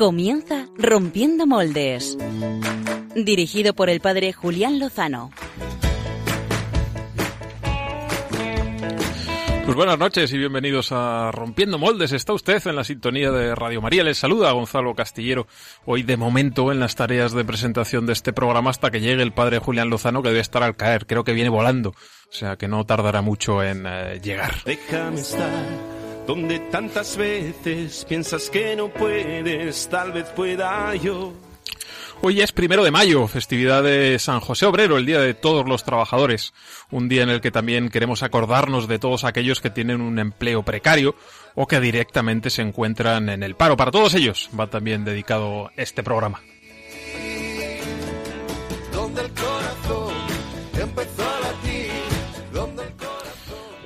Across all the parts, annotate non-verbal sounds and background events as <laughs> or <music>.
Comienza Rompiendo Moldes. Dirigido por el padre Julián Lozano. Pues buenas noches y bienvenidos a Rompiendo Moldes. Está usted en la sintonía de Radio María. Les saluda Gonzalo Castillero. Hoy de momento en las tareas de presentación de este programa hasta que llegue el padre Julián Lozano que debe estar al caer. Creo que viene volando. O sea que no tardará mucho en eh, llegar. Déjame estar donde tantas veces piensas que no puedes, tal vez pueda yo. Hoy es primero de mayo, festividad de San José Obrero, el Día de todos los trabajadores, un día en el que también queremos acordarnos de todos aquellos que tienen un empleo precario o que directamente se encuentran en el paro. Para todos ellos va también dedicado este programa.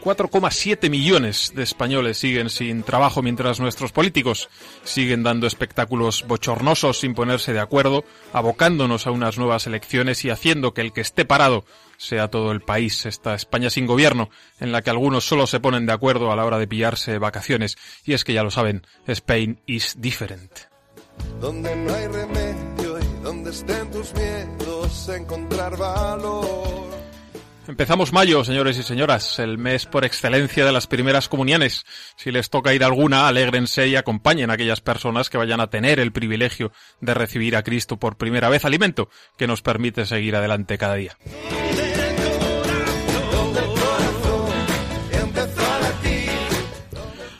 4,7 millones de españoles siguen sin trabajo mientras nuestros políticos siguen dando espectáculos bochornosos sin ponerse de acuerdo, abocándonos a unas nuevas elecciones y haciendo que el que esté parado sea todo el país, esta España sin gobierno, en la que algunos solo se ponen de acuerdo a la hora de pillarse vacaciones. Y es que ya lo saben, Spain is different. Donde no hay remedio y donde estén tus miedos, encontrar valor. Empezamos mayo, señores y señoras, el mes por excelencia de las primeras comuniones. Si les toca ir alguna, alégrense y acompañen a aquellas personas que vayan a tener el privilegio de recibir a Cristo por primera vez, alimento que nos permite seguir adelante cada día.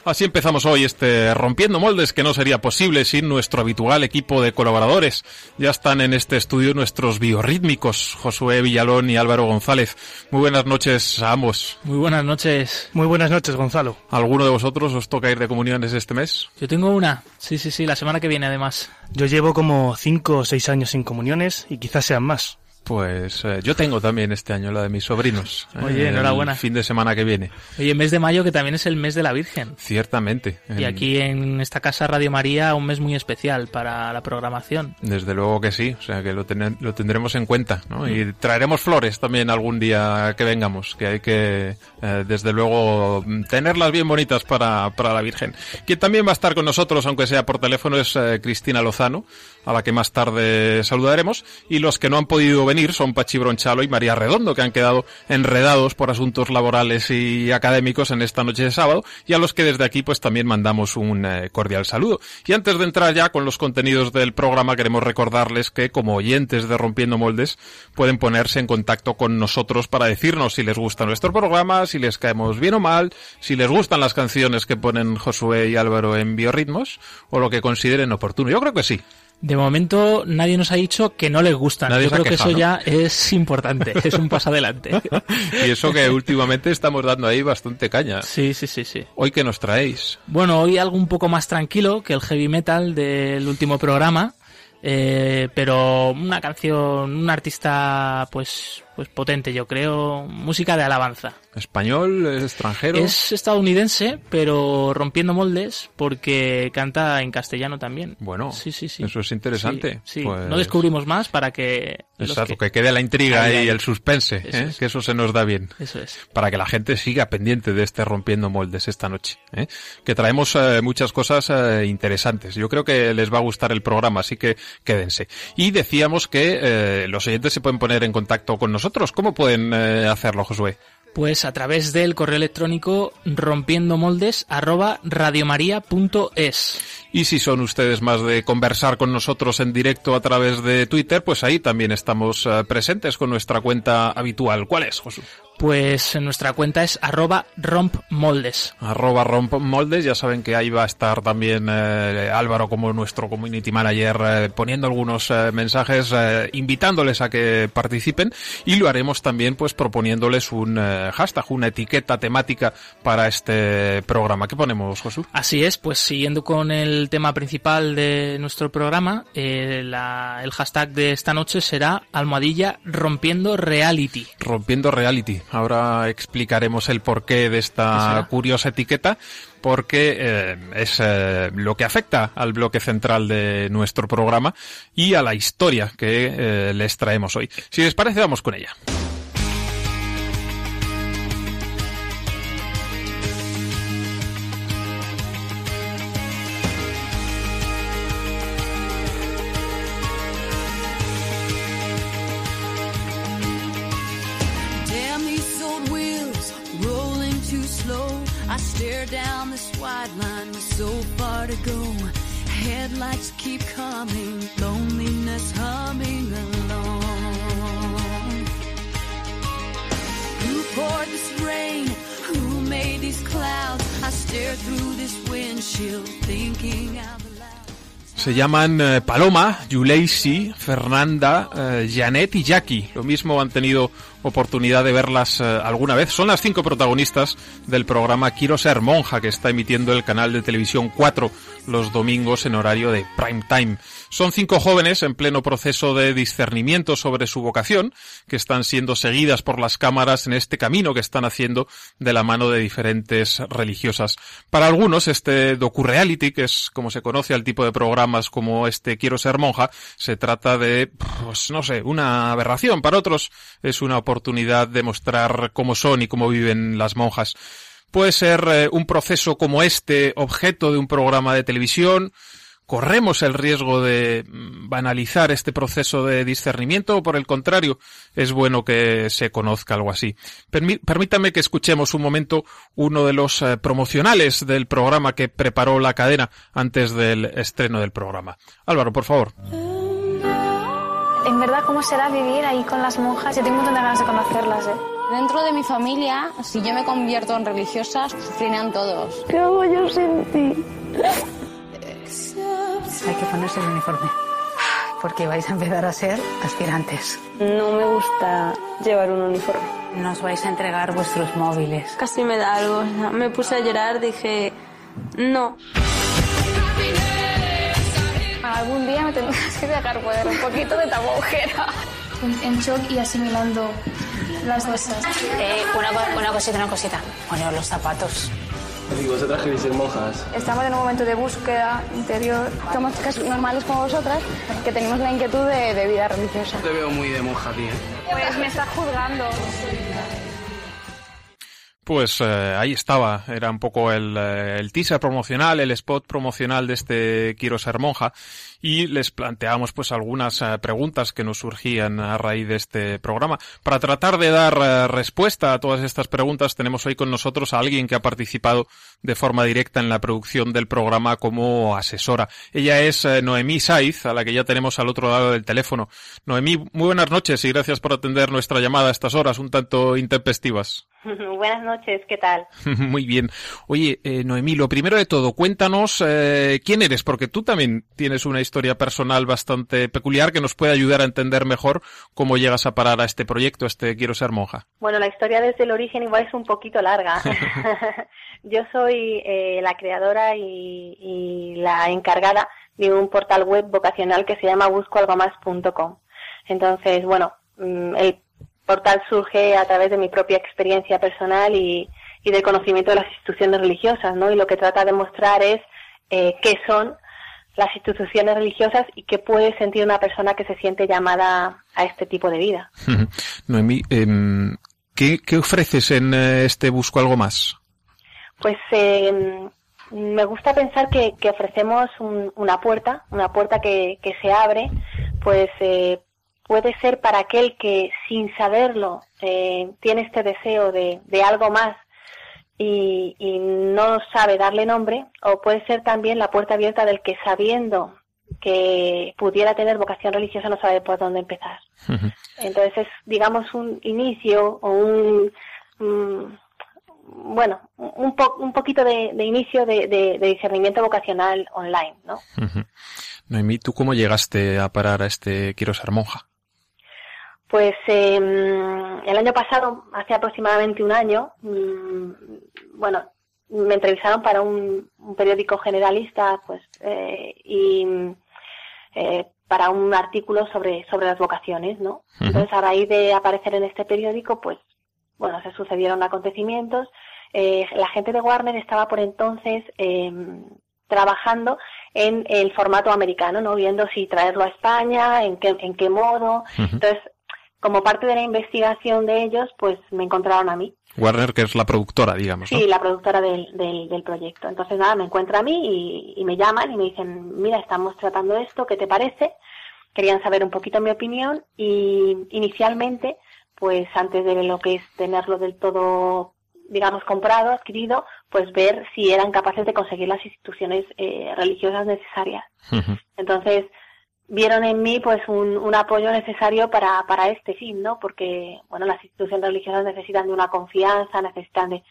Así empezamos hoy este Rompiendo Moldes que no sería posible sin nuestro habitual equipo de colaboradores. Ya están en este estudio nuestros biorrítmicos, Josué Villalón y Álvaro González. Muy buenas noches a ambos. Muy buenas noches. Muy buenas noches, Gonzalo. ¿Alguno de vosotros os toca ir de comuniones este mes? Yo tengo una. Sí, sí, sí, la semana que viene además. Yo llevo como cinco o seis años sin comuniones y quizás sean más. Pues eh, yo tengo también este año la de mis sobrinos. Oye, eh, enhorabuena. El fin de semana que viene. Oye, mes de mayo que también es el mes de la Virgen. Ciertamente. Y aquí en esta casa Radio María un mes muy especial para la programación. Desde luego que sí, o sea que lo, ten- lo tendremos en cuenta, ¿no? Y traeremos flores también algún día que vengamos, que hay que, eh, desde luego, mm, tenerlas bien bonitas para, para la Virgen. Quien también va a estar con nosotros, aunque sea por teléfono, es Cristina Lozano, a la que más tarde saludaremos. Y los que no han podido venir son Pachi Bronchalo y María Redondo, que han quedado enredados por asuntos laborales y académicos en esta noche de sábado, y a los que desde aquí pues también mandamos un eh, cordial saludo. Y antes de entrar ya con los contenidos del programa, queremos recordarles que como oyentes de Rompiendo Moldes pueden ponerse en contacto con nosotros para decirnos si les gusta nuestro programa, si les caemos bien o mal, si les gustan las canciones que ponen Josué y Álvaro en biorritmos, o lo que consideren oportuno. Yo creo que sí. De momento nadie nos ha dicho que no les gustan. Nadie Yo creo que eso ¿no? ya es importante, <laughs> es un paso adelante. <laughs> Y eso que últimamente estamos dando ahí bastante caña. Sí, sí, sí, sí. Hoy que nos traéis. Bueno, hoy algo un poco más tranquilo que el heavy metal del último programa, eh, pero una canción, un artista pues pues potente, yo creo, música de alabanza. ¿Español? ¿Extranjero? Es estadounidense, pero rompiendo moldes porque canta en castellano también. Bueno, sí, sí, sí. eso es interesante. Sí, sí. Pues- no descubrimos más para que... Exacto, que- que... quede la intriga Ahí, y ahí. el suspense, Eso ¿eh? es. que eso se nos da bien. Eso es. Para que la gente siga pendiente de este Rompiendo Moldes esta noche. ¿eh? Que traemos eh, muchas cosas eh, interesantes. Yo creo que les va a gustar el programa, así que quédense. Y decíamos que los oyentes se pueden poner en contacto con nosotros. ¿Cómo pueden eh, hacerlo, Josué? Pues a través del correo electrónico rompiendomoldes arroba radiomaria.es. Y si son ustedes más de conversar con nosotros en directo a través de Twitter, pues ahí también estamos eh, presentes con nuestra cuenta habitual. ¿Cuál es, Josué? Pues en nuestra cuenta es arroba rompmoldes. arroba rompmoldes, ya saben que ahí va a estar también eh, Álvaro como nuestro community manager eh, poniendo algunos eh, mensajes, eh, invitándoles a que participen y lo haremos también pues proponiéndoles un eh, hashtag, una etiqueta temática para este programa. ¿Qué ponemos, Josu? Así es, pues siguiendo con el tema principal de nuestro programa, eh, la- el hashtag de esta noche será almohadilla rompiendo reality. Rompiendo Reality. Ahora explicaremos el porqué de ¿Qué esta curiosa etiqueta, porque eh, es eh, lo que afecta al bloque central de nuestro programa y a la historia que eh, les traemos hoy. Si les parece, vamos con ella. Headlights keep coming, loneliness humming along. Who poured this rain? Who made these clouds? I stare through this windshield, thinking out. Se llaman eh, Paloma, Yuleisi, Fernanda, eh, Janet y Jackie. Lo mismo han tenido oportunidad de verlas eh, alguna vez. Son las cinco protagonistas del programa Quiero ser monja que está emitiendo el canal de televisión 4 los domingos en horario de prime time. Son cinco jóvenes en pleno proceso de discernimiento sobre su vocación, que están siendo seguidas por las cámaras en este camino que están haciendo de la mano de diferentes religiosas. Para algunos, este docu-reality, que es como se conoce al tipo de programas como este Quiero ser monja, se trata de, pues no sé, una aberración. Para otros es una oportunidad de mostrar cómo son y cómo viven las monjas. Puede ser eh, un proceso como este objeto de un programa de televisión. ¿Corremos el riesgo de mm, banalizar este proceso de discernimiento o por el contrario es bueno que se conozca algo así? Permí- permítame que escuchemos un momento uno de los eh, promocionales del programa que preparó la cadena antes del estreno del programa. Álvaro, por favor. En verdad, ¿cómo será vivir ahí con las monjas? Yo tengo un montón de ganas de conocerlas, ¿eh? Dentro de mi familia, si yo me convierto en religiosa, sufrirán todos. ¿Qué hago yo sin ti? Hay que ponerse el uniforme. Porque vais a empezar a ser aspirantes. No me gusta llevar un uniforme. Nos vais a entregar vuestros móviles. Casi me da algo. Me puse a llorar, dije, no. Algún día me tendrás que dejar poder un poquito de tabujera. En shock y asimilando las cosas. Eh, una, una cosita, una cosita. Poneos los zapatos. ¿Y vosotras queréis ser monjas? Estamos en un momento de búsqueda interior. Somos chicas normales como vosotras que tenemos la inquietud de, de vida religiosa. Te veo muy de monja, tía. Pues me está juzgando. Pues eh, ahí estaba, era un poco el, eh, el teaser promocional, el spot promocional de este Quiero ser monja y les planteamos pues algunas eh, preguntas que nos surgían a raíz de este programa. Para tratar de dar eh, respuesta a todas estas preguntas tenemos hoy con nosotros a alguien que ha participado de forma directa en la producción del programa como asesora. Ella es Noemí Saiz, a la que ya tenemos al otro lado del teléfono. Noemí, muy buenas noches y gracias por atender nuestra llamada a estas horas un tanto intempestivas. <laughs> Buenas noches, ¿qué tal? <laughs> Muy bien. Oye, eh, Noemí, lo primero de todo, cuéntanos eh, quién eres, porque tú también tienes una historia personal bastante peculiar que nos puede ayudar a entender mejor cómo llegas a parar a este proyecto, a este Quiero ser monja. Bueno, la historia desde el origen igual es un poquito larga. <laughs> Yo soy eh, la creadora y, y la encargada de un portal web vocacional que se llama buscoalgomás.com. Entonces, bueno, mm, el portal surge a través de mi propia experiencia personal y, y del conocimiento de las instituciones religiosas, ¿no? Y lo que trata de mostrar es eh, qué son las instituciones religiosas y qué puede sentir una persona que se siente llamada a este tipo de vida. Noemí, em, ¿qué, ¿qué ofreces en eh, este Busco Algo Más? Pues eh, me gusta pensar que, que ofrecemos un- una puerta, una puerta que, que se abre, pues eh, puede ser para aquel que sin saberlo eh, tiene este deseo de, de algo más y, y no sabe darle nombre, o puede ser también la puerta abierta del que sabiendo que pudiera tener vocación religiosa no sabe por dónde empezar. Entonces es, digamos, un inicio o un, mm, bueno, un, po- un poquito de, de inicio de, de- de discernimiento vocacional online, ¿no? Ujú. Noemí, ¿tú cómo llegaste a parar a este Quiero ser monja? Pues eh, el año pasado, hace aproximadamente un año, mm, bueno, me entrevistaron para un, un periódico generalista, pues, eh, y eh, para un artículo sobre sobre las vocaciones, ¿no? Entonces, a raíz de aparecer en este periódico, pues, bueno, se sucedieron acontecimientos. Eh, la gente de Warner estaba por entonces eh, trabajando en el formato americano, ¿no? Viendo si traerlo a España, en qué, en qué modo. Entonces, como parte de la investigación de ellos, pues me encontraron a mí. Warner, que es la productora, digamos, ¿no? Sí, la productora del, del, del proyecto. Entonces, nada, me encuentra a mí y, y me llaman y me dicen, mira, estamos tratando esto, ¿qué te parece? Querían saber un poquito mi opinión y inicialmente, pues antes de lo que es tenerlo del todo digamos, comprado, adquirido, pues ver si eran capaces de conseguir las instituciones eh, religiosas necesarias. Entonces, vieron en mí pues un, un apoyo necesario para, para este fin, ¿no? Porque, bueno, las instituciones religiosas necesitan de una confianza, necesitan de...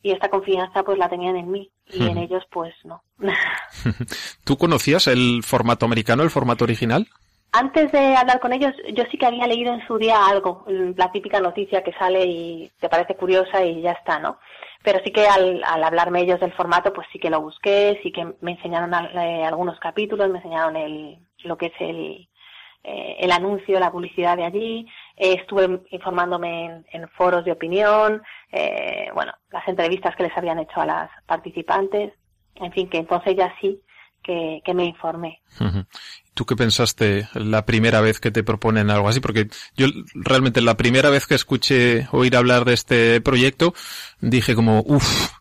Y esta confianza pues la tenían en mí y en ellos pues no. <laughs> ¿Tú conocías el formato americano, el formato original? Antes de hablar con ellos, yo sí que había leído en su día algo, la típica noticia que sale y te parece curiosa y ya está, ¿no? Pero sí que al, al hablarme ellos del formato, pues sí que lo busqué, sí que me enseñaron al- eh, algunos capítulos, me enseñaron el, lo que es el, eh, el anuncio, la publicidad de allí, eh, estuve informándome en, en foros de opinión, eh, bueno, las entrevistas que les habían hecho a las participantes, en fin, que entonces ya sí que, que me informé. ¿Tú qué pensaste la primera vez que te proponen algo así? Porque yo realmente la primera vez que escuché oír hablar de este proyecto dije como, uff,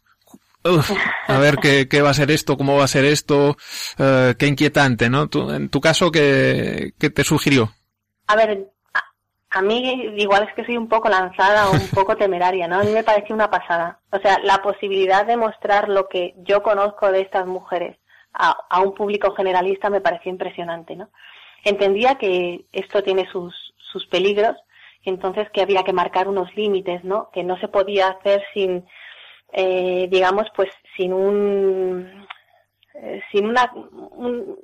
a ver qué, qué va a ser esto, cómo va a ser esto, eh, qué inquietante, ¿no? Tú, en tu caso, ¿qué, qué te sugirió? A ver, a, a mí igual es que soy un poco lanzada o un <laughs> poco temeraria, ¿no? A mí me pareció una pasada. O sea, la posibilidad de mostrar lo que yo conozco de estas mujeres a, a un público generalista me pareció impresionante, ¿no? Entendía que esto tiene sus, sus peligros entonces que había que marcar unos límites, ¿no? Que no se podía hacer sin, eh, digamos, pues sin un, eh, sin una, un,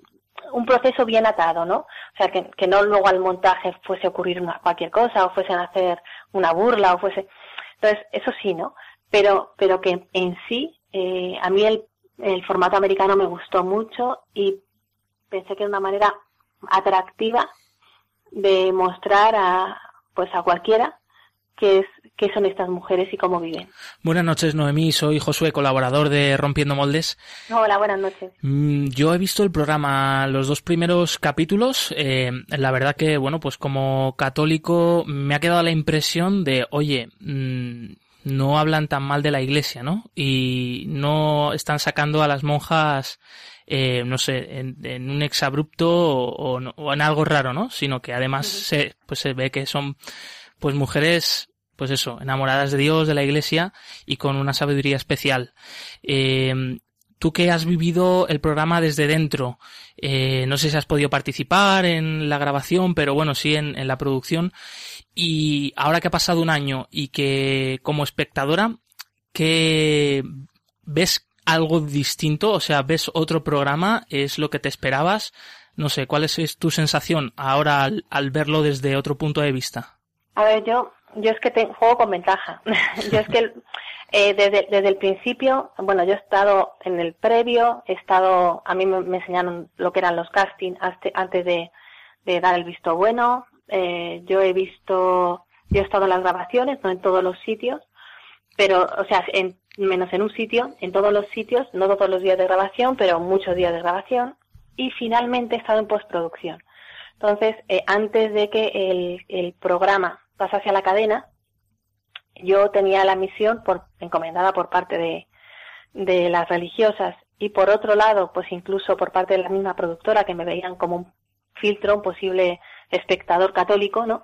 un proceso bien atado, ¿no? O sea, que, que no luego al montaje fuese a ocurrir una, cualquier cosa o fuesen a hacer una burla o fuese... Entonces, eso sí, ¿no? Pero, pero que en sí, eh, a mí el, el formato americano me gustó mucho y pensé que era una manera atractiva de mostrar a, pues a cualquiera qué es, qué son estas mujeres y cómo viven. Buenas noches, Noemí. Soy Josué, colaborador de Rompiendo Moldes. Hola, buenas noches. Mm, Yo he visto el programa, los dos primeros capítulos. eh, la verdad que, bueno, pues como católico me ha quedado la impresión de, oye, mm, no hablan tan mal de la iglesia, ¿no? Y no están sacando a las monjas, eh, no sé, en, en un exabrupto o, o o en algo raro, ¿no? Sino que además se, pues se ve que son, pues mujeres, pues eso, enamoradas de Dios, de la iglesia y con una sabiduría especial. Eh, Tú que has vivido el programa desde dentro, eh, no sé si has podido participar en la grabación, pero bueno, sí en, en la producción. Y ahora que ha pasado un año y que como espectadora, que ves algo distinto, o sea, ves otro programa, es lo que te esperabas. No sé, ¿cuál es, es tu sensación ahora al, al verlo desde otro punto de vista? A ver, yo, yo es que te- juego con ventaja. <laughs> yo es que eh, desde, desde el principio, bueno, yo he estado en el previo, he estado, a mí me, enseñaron lo que eran los castings antes de, de dar el visto bueno. Eh, yo he visto, yo he estado en las grabaciones, no en todos los sitios, pero, o sea, en, menos en un sitio, en todos los sitios, no todos los días de grabación, pero muchos días de grabación. Y finalmente he estado en postproducción. Entonces, eh, antes de que el, el programa pasase a la cadena, yo tenía la misión por, encomendada por parte de, de las religiosas y por otro lado, pues incluso por parte de la misma productora que me veían como un filtro, un posible espectador católico, ¿no?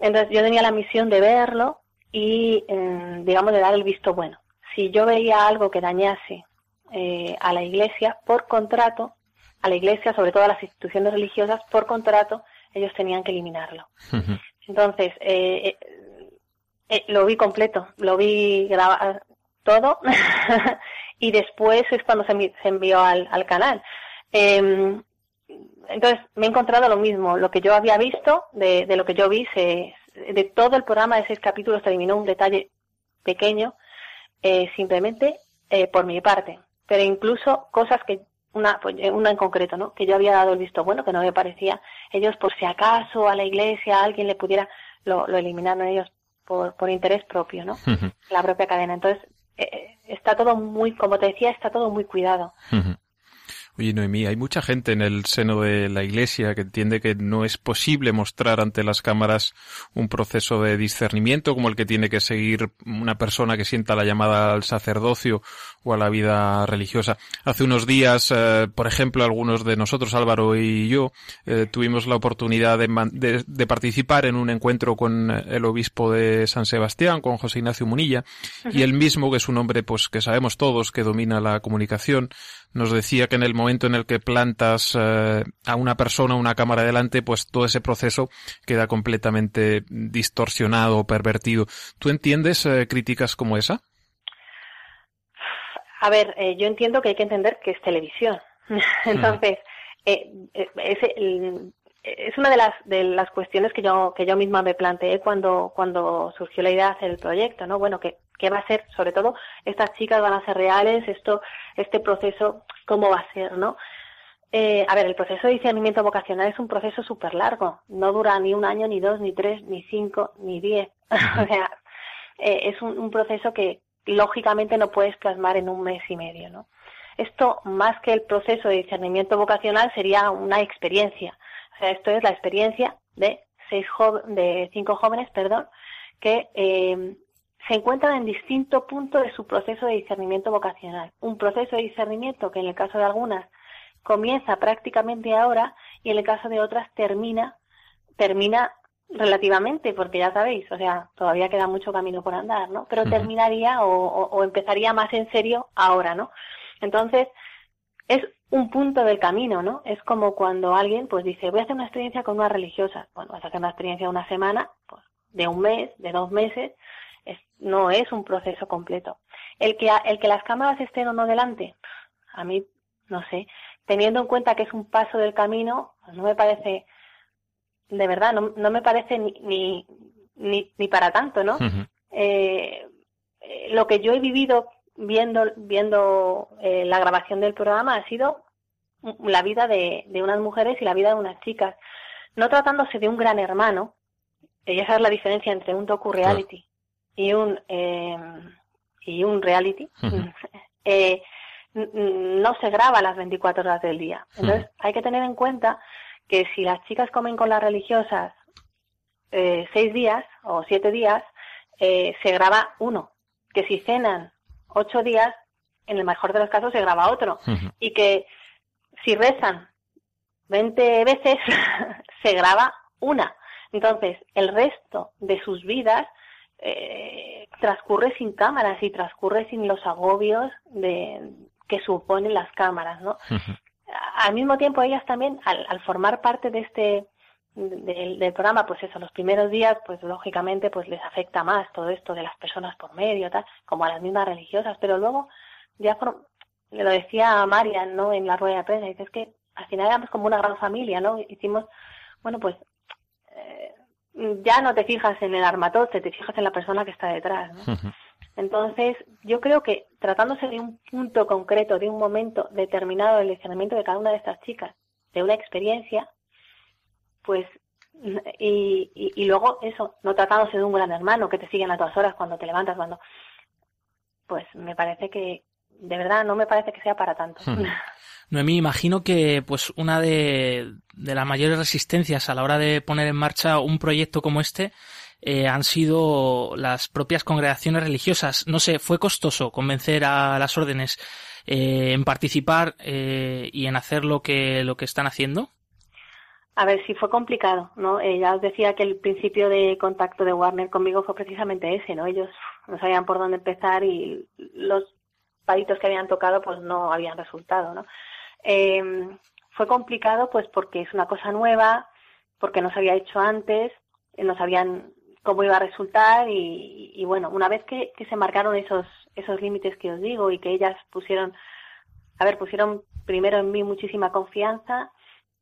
Entonces yo tenía la misión de verlo y, eh, digamos, de dar el visto bueno. Si yo veía algo que dañase eh, a la Iglesia, por contrato, a la Iglesia, sobre todo a las instituciones religiosas, por contrato, ellos tenían que eliminarlo. Entonces, eh, eh, eh, lo vi completo, lo vi grabar todo <laughs> y después es cuando se, se envió al, al canal. Eh, entonces, me he encontrado lo mismo, lo que yo había visto, de, de lo que yo vi, se, de todo el programa de seis capítulos se eliminó un detalle pequeño, eh, simplemente por mi parte, pero incluso cosas que una, pues, eh, una en concreto, ¿no? Que yo había dado el visto bueno, que no me parecía. Ellos, por si acaso a la iglesia a alguien le pudiera, lo, lo eliminaron ellos por, por interés propio, ¿no? La propia cadena. Entonces, eh, está todo muy, como te decía, está todo muy cuidado. Oye, Noemí, hay mucha gente en el seno de la Iglesia que entiende que no es posible mostrar ante las cámaras un proceso de discernimiento como el que tiene que seguir una persona que sienta la llamada al sacerdocio o a la vida religiosa. Hace unos días, eh, por ejemplo, algunos de nosotros, Álvaro y yo, eh, tuvimos la oportunidad de, man- de- de participar en un encuentro con el obispo de San Sebastián, con José Ignacio Munilla, y él mismo, que es un hombre pues que sabemos todos que domina la comunicación, nos decía que en el momento en el que plantas eh, a una persona una cámara delante, pues todo ese proceso queda completamente distorsionado o pervertido. ¿Tú entiendes eh, críticas como esa? A ver, eh, yo entiendo que hay que entender que es televisión. <laughs> Entonces, es, el- es una de las de las cuestiones que yo que yo misma me planteé cuando cuando surgió la idea de hacer el proyecto, ¿no? Bueno, ¿qué, qué va a ser? Sobre todo, estas chicas van a ser reales, esto este proceso, ¿cómo va a ser, no? Eh, a ver, el proceso de discernimiento vocacional es un proceso súper largo. No dura ni un año, ni dos, ni tres, ni cinco, ni diez. <laughs> o sea, eh, es un, un proceso que lógicamente no puedes plasmar en un mes y medio, ¿no? Esto, más que el proceso de discernimiento vocacional, sería una experiencia. O sea, esto es la experiencia de seis de cinco jóvenes, perdón, que eh, se encuentran en distinto punto de su proceso de discernimiento vocacional. Un proceso de discernimiento que en el caso de algunas comienza prácticamente ahora y en el caso de otras termina termina relativamente, porque ya sabéis, o sea, todavía queda mucho camino por andar, ¿no? Pero terminaría o, o- o empezaría más en serio ahora, ¿no? Entonces, es un punto del camino, ¿no? Es como cuando alguien, pues dice, voy a hacer una experiencia con una religiosa. Bueno, vas a hacer una experiencia de una semana, pues, de un mes, de dos meses, es- no es un proceso completo. El que, el que las cámaras estén o no delante, a mí, no sé, teniendo en cuenta que es un paso del camino, pues no me parece, de verdad, no, no me parece ni, ni, ni, ni para tanto, ¿no? Eh, eh, lo que yo he vivido viendo, viendo eh, la grabación del programa ha sido la vida de, de unas mujeres y la vida de unas chicas. No tratándose de un gran hermano, eh, esa es la diferencia entre un docu-reality y un eh, y un reality. <laughs> eh, no se graba las 24 horas del día. Entonces, hay que tener en cuenta que si las chicas comen con las religiosas eh, seis días o siete días, eh, se graba uno. Que si cenan ocho días, en el mejor de los casos se graba otro. Y que si rezan 20 veces, <laughs> se graba una. Entonces, el resto de sus vidas eh, transcurre sin cámaras y transcurre sin los agobios de, que suponen las cámaras, ¿no? Al mismo tiempo, ellas también, al, al formar parte de este del, del programa, pues eso, los primeros días, pues lógicamente, pues les afecta más todo esto de las personas por medio, tal, como a las mismas religiosas, pero luego ya le lo decía a Marian, ¿no? En la rueda de prensa, dice, es que al final éramos como una gran familia, ¿no? Hicimos, bueno, pues ya no te fijas en el armatoste, te fijas en la persona que está detrás, ¿no? Entonces, yo creo que tratándose de un punto concreto, de un momento determinado del discernimiento de cada una de estas chicas, de una experiencia, pues, y, y, y luego eso, no tratándose de un gran hermano que te siguen a todas horas cuando te levantas, cuando, pues me parece que, de verdad, no me parece que sea para tanto. Noemí, imagino que pues una de, de las mayores resistencias a la hora de poner en marcha un proyecto como este eh, han sido las propias congregaciones religiosas. No sé, ¿fue costoso convencer a las órdenes eh, en participar eh, y en hacer lo que, lo que están haciendo? A ver, sí fue complicado, ¿no? Eh, ya os decía que el principio de contacto de Warner conmigo fue precisamente ese, ¿no? Ellos no sabían por dónde empezar y los palitos que habían tocado pues no habían resultado, ¿no? Eh, fue complicado pues porque es una cosa nueva, porque no se había hecho antes, eh, no sabían cómo iba a resultar y, y bueno, una vez que, que se marcaron esos, esos límites que os digo y que ellas pusieron, a ver, pusieron primero en mí muchísima confianza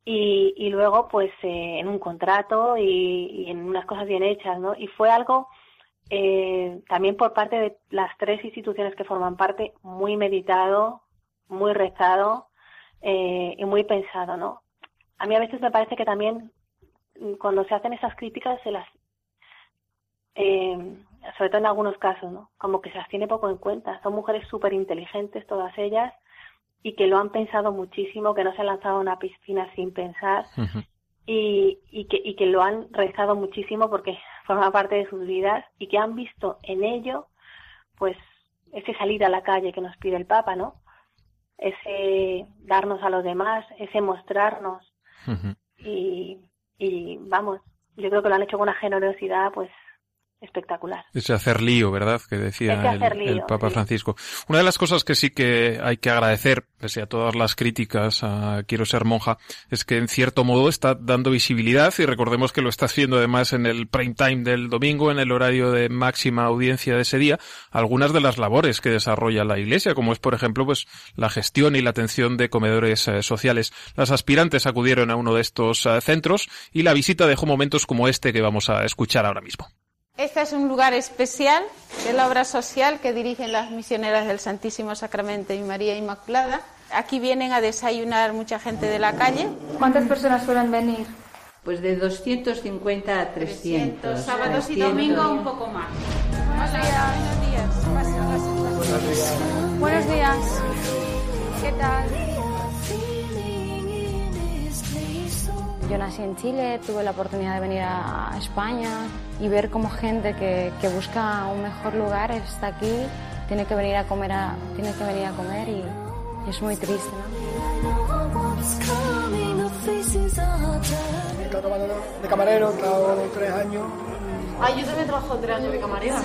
y, y luego pues eh, en un contrato y, y en unas cosas bien hechas, ¿no? Y fue algo eh, también por parte de las tres instituciones que forman parte muy meditado, muy rezado eh, y muy pensado, ¿no? A mí a veces me parece que también mm, cuando se hacen esas críticas se las eh, sobre todo en algunos casos, ¿no? Como que se las tiene poco en cuenta. Son mujeres súper inteligentes todas ellas y que lo han pensado muchísimo, que no se han lanzado a una piscina sin pensar y, y, que, y que lo han rezado muchísimo porque forma parte de sus vidas y que han visto en ello, pues, ese salir a la calle que nos pide el Papa, ¿no? Ese darnos a los demás, ese mostrarnos y, y vamos, yo creo que lo han hecho con una generosidad, pues, espectacular. Ese hacer lío, ¿verdad? Que decía el, lío, el Papa sí. Francisco. Una de las cosas que sí que hay que agradecer, pese a todas las críticas a Quiero ser monja, es que en cierto modo está dando visibilidad y recordemos que lo está haciendo además en el prime time del domingo, en el horario de máxima audiencia de ese día, algunas de las labores que desarrolla la Iglesia, como es por ejemplo pues la gestión y la atención de comedores eh, sociales. Las aspirantes acudieron a uno de estos eh, centros y la visita dejó momentos como este que vamos a escuchar ahora mismo. Este es un lugar especial de la obra social que dirigen las misioneras del Santísimo Sacramento y María Inmaculada. Aquí vienen a desayunar mucha gente de la calle. ¿Cuántas personas suelen venir? Pues de 250 a 300. Sábados y 300. domingo un poco más. Buenos días. Buenos días. Buenos días. ¿Qué tal? Yo nací en Chile, tuve la oportunidad de venir a España y ver cómo gente que, que busca un mejor lugar está aquí, tiene que venir a comer, a- tiene que venir a comer y, y es muy triste. de camarero, he estado tres años. Ah, yo también trabajo tres años de camarera.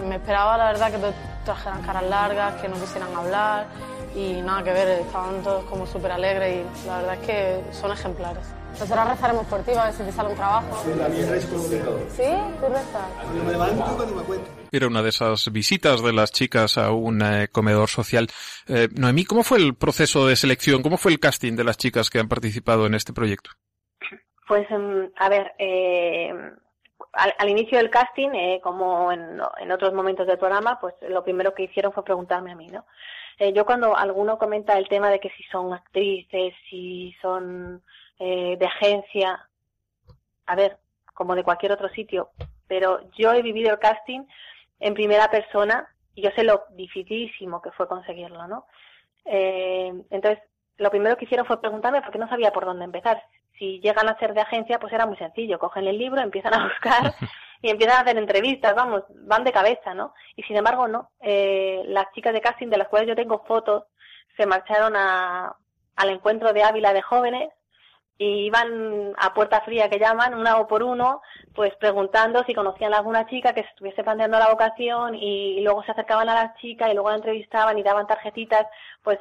<laughs> Me esperaba, la verdad, que todos trajeran caras largas, que no quisieran hablar y nada que ver, estaban todos como súper alegres y la verdad es que son ejemplares. Nosotros rezaremos por ti, a ver si te sale un trabajo. Sí, la por un pecado. ¿Sí? ¿Tú rezas? Cuando me levanto, cuando me acuesto. Era una de esas visitas de las chicas a un eh, comedor social. Eh, Noemí, ¿cómo fue el proceso de selección? ¿Cómo fue el casting de las chicas que han participado en este proyecto? Pues, em, a ver, eh, al, al inicio del casting, eh, como en, en otros momentos del programa, pues lo primero que hicieron fue preguntarme a mí, ¿no? Eh, yo cuando alguno comenta el tema de que si son actrices, si son eh, de agencia, a ver, como de cualquier otro sitio, pero yo he vivido el casting en primera persona y yo sé lo dificilísimo que fue conseguirlo, ¿no? Eh, entonces, lo primero que hicieron fue preguntarme porque no sabía por dónde empezar. Si llegan a ser de agencia, pues era muy sencillo. Cogen el libro, empiezan a buscar <laughs> y empiezan a hacer entrevistas, vamos, van de cabeza, ¿no? Y sin embargo, no. Eh, las chicas de casting, de las cuales yo tengo fotos, se marcharon a, al encuentro de Ávila de jóvenes y iban a puerta fría que llaman, una o por uno, pues preguntando si conocían a alguna chica que se estuviese planteando la vocación y, luego se acercaban a la chica y luego la entrevistaban y daban tarjetitas, pues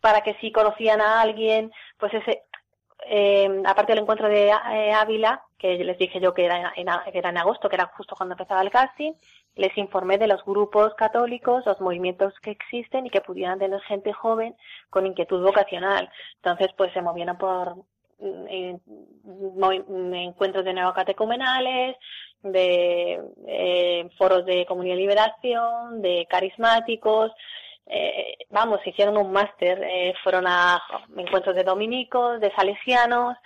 para que si conocían a alguien, pues ese, eh, aparte del encuentro de eh, Ávila, que les dije yo que era, en, agosto, que era justo cuando empezaba el casting, les informé de los grupos católicos, los movimientos que existen y que pudieran tener gente joven con inquietud vocacional. Entonces, pues se movieron por mm, movi- encuentros de neocatecumenales, de eh, foros de comunidad y liberación, de carismáticos, eh, vamos, hicieron un máster, eh, fueron a encuentros de dominicos, de salesianos,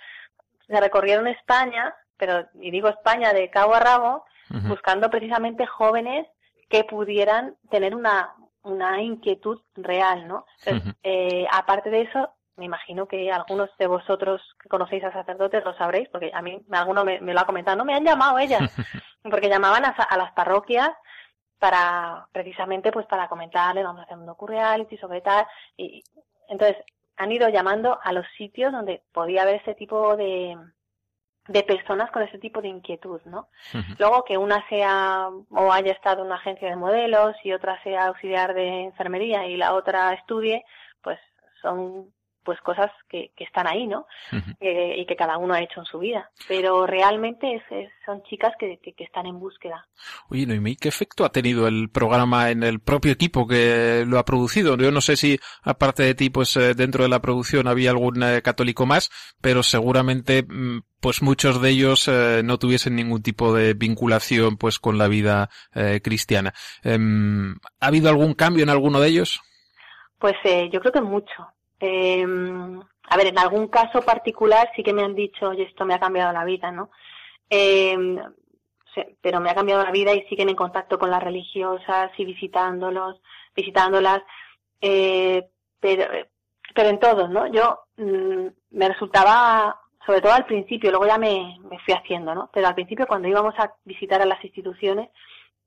se recorrieron España, pero, y digo España de cabo a rabo, buscando precisamente jóvenes que pudieran tener una, una inquietud real, ¿no? Entonces, eh, aparte de eso, me imagino que algunos de vosotros que conocéis a sacerdotes lo sabréis, porque a mí alguno me, me lo ha comentado, no me han llamado ellas, <laughs> porque llamaban a, a las parroquias para precisamente pues para comentarle, vamos a hacer un docu-reality sobre tal, y entonces han ido llamando a los sitios donde podía haber ese tipo de, de personas con ese tipo de inquietud, ¿no? Luego que una sea o haya estado en una agencia de modelos y otra sea auxiliar de enfermería y la otra estudie, pues son pues cosas que, que están ahí, ¿no? Eh, y que cada uno ha hecho en su vida. Pero realmente es- es- son chicas que, que, que están en búsqueda. Oye, Noemí, ¿qué efecto ha tenido el programa en el propio equipo que lo ha producido? Yo no sé si, aparte de ti, pues eh, dentro de la producción había algún eh, católico más, pero seguramente, mm, pues muchos de ellos eh, no tuviesen ningún tipo de vinculación, pues, con la vida cristiana. Em, ¿Ha habido algún cambio en alguno de ellos? Pues eh, yo creo que mucho. Eh, a ver, en algún caso particular sí que me han dicho, oye, esto me ha cambiado la vida, ¿no? Eh, pero me ha cambiado la vida y siguen en contacto con las religiosas y visitándolos, visitándolas. Eh, pero, pero en todos, ¿no? Yo mm, me resultaba, sobre todo al principio, luego ya me, me fui haciendo, ¿no? Pero al principio cuando íbamos a visitar a las instituciones,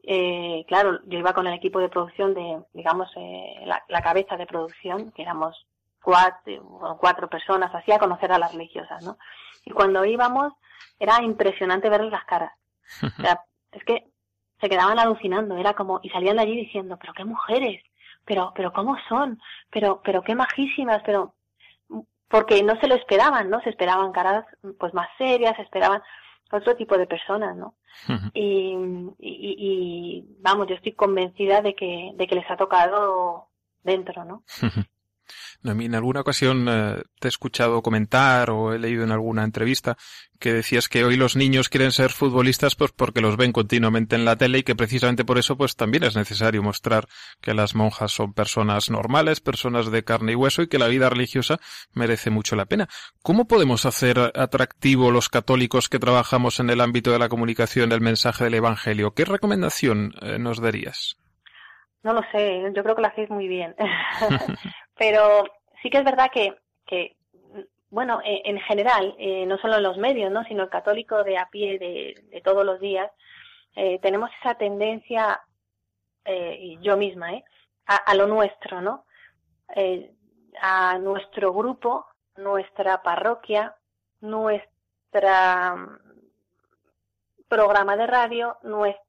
eh, claro, yo iba con el equipo de producción de, digamos, eh, la cabeza de producción, que éramos cuatro, bueno, cuatro personas, así a conocer a las religiosas, ¿no? Y cuando íbamos, era impresionante verles las caras. <laughs> O sea, es que se quedaban alucinando, era como, y salían de allí diciendo, pero qué mujeres, pero, pero cómo son, pero, pero qué majísimas, pero, porque no se lo esperaban, ¿no? Se esperaban caras, pues más serias, se esperaban otro tipo de personas, ¿no? y, y, y, vamos, yo estoy convencida de que, de que les ha tocado dentro, ¿no? En alguna ocasión eh, te he escuchado comentar o he leído en alguna entrevista que decías que hoy los niños quieren ser futbolistas pues porque los ven continuamente en la tele y que precisamente por eso pues también es necesario mostrar que las monjas son personas normales, personas de carne y hueso y que la vida religiosa merece mucho la pena. ¿Cómo podemos hacer atractivo los católicos que trabajamos en el ámbito de la comunicación del mensaje del Evangelio? ¿Qué recomendación eh, nos darías? No lo sé, yo creo que lo hacéis muy bien. <laughs> Pero sí que es verdad que, que bueno, eh, en general, eh, no solo en los medios, ¿no? sino el católico de a pie de, todos los días, eh, tenemos esa tendencia, eh, yo misma, ¿eh? A, a lo nuestro, ¿no? Eh, a nuestro grupo, nuestra parroquia, nuestra mm, programa de radio, nuestra,